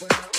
Well,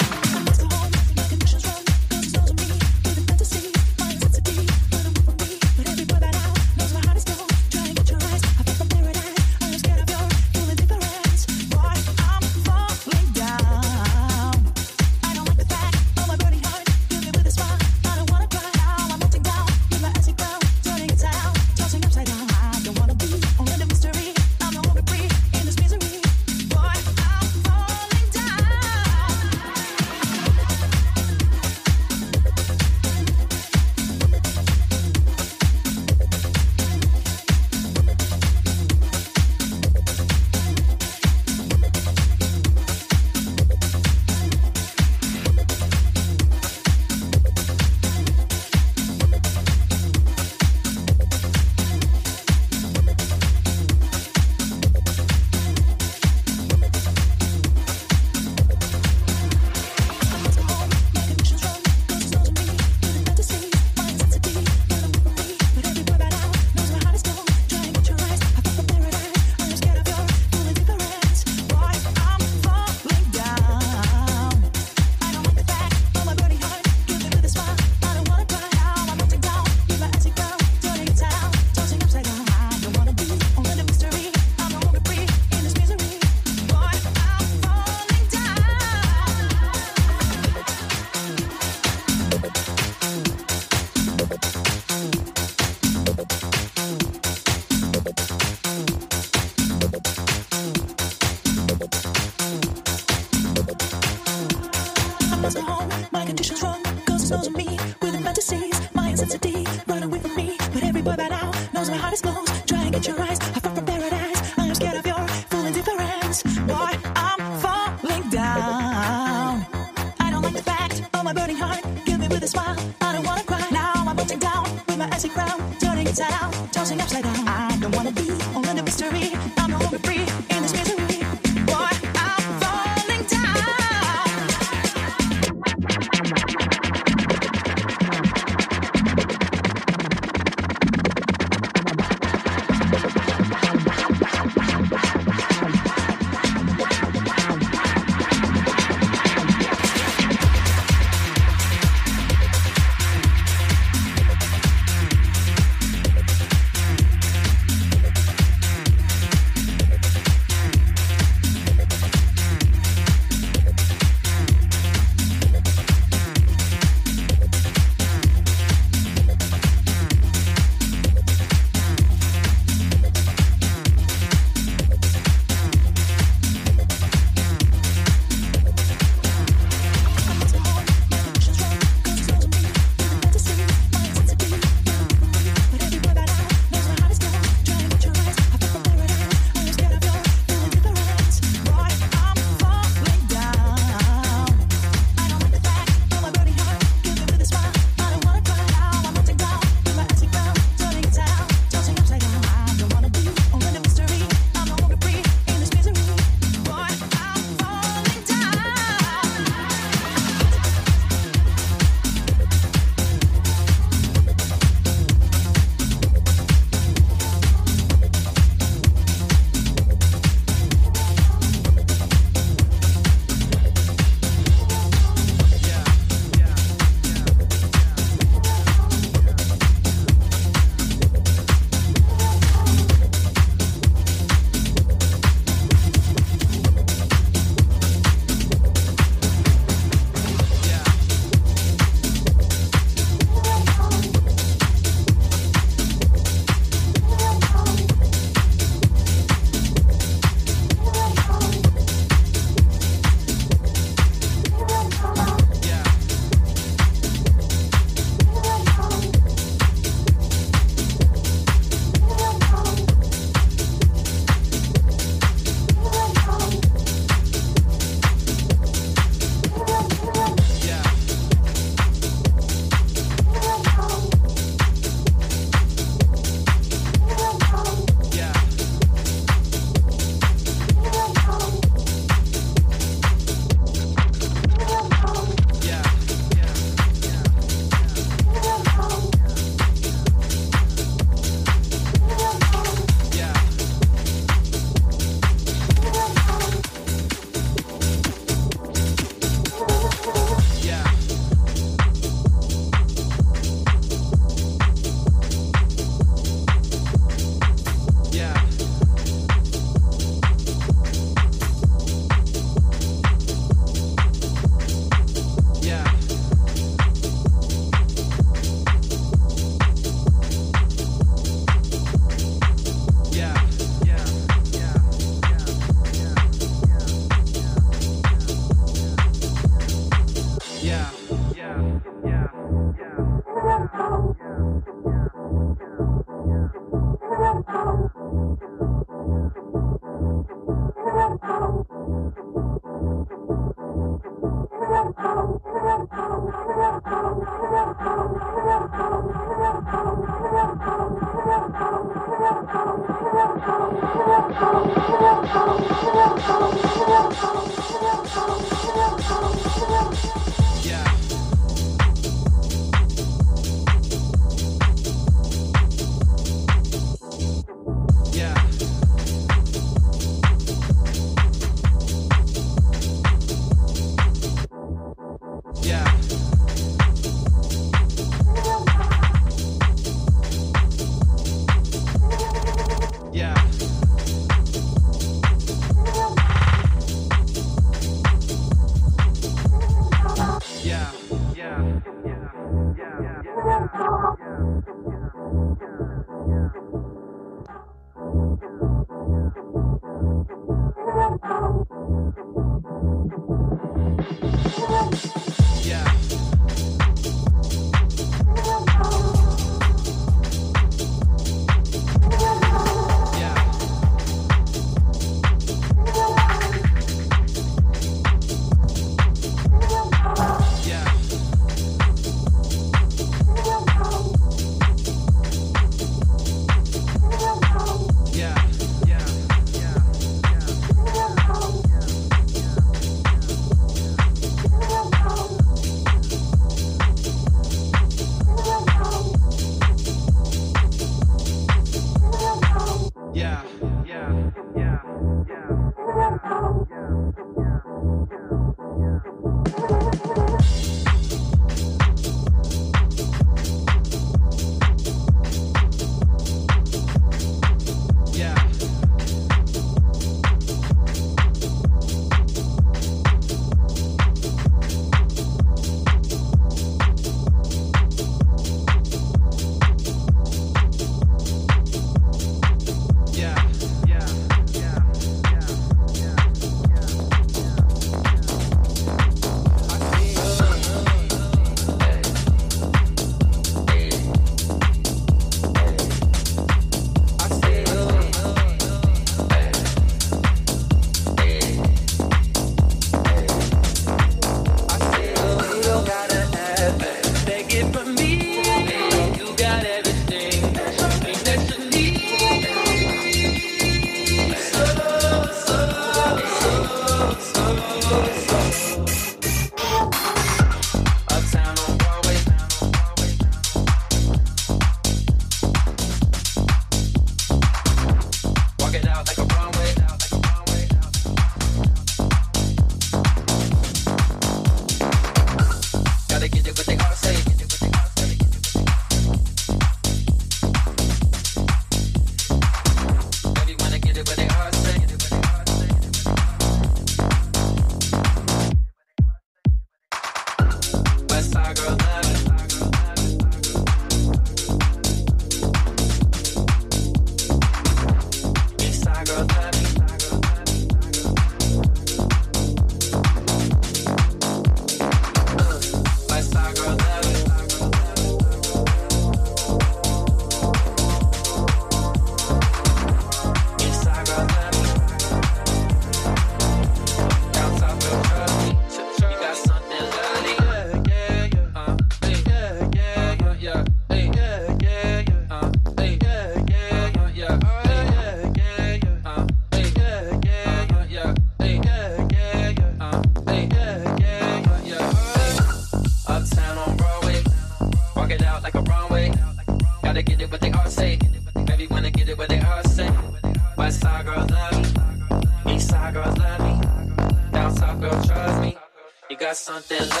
something. Like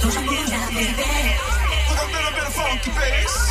Don't you move, baby. Put a little bit of funky bass.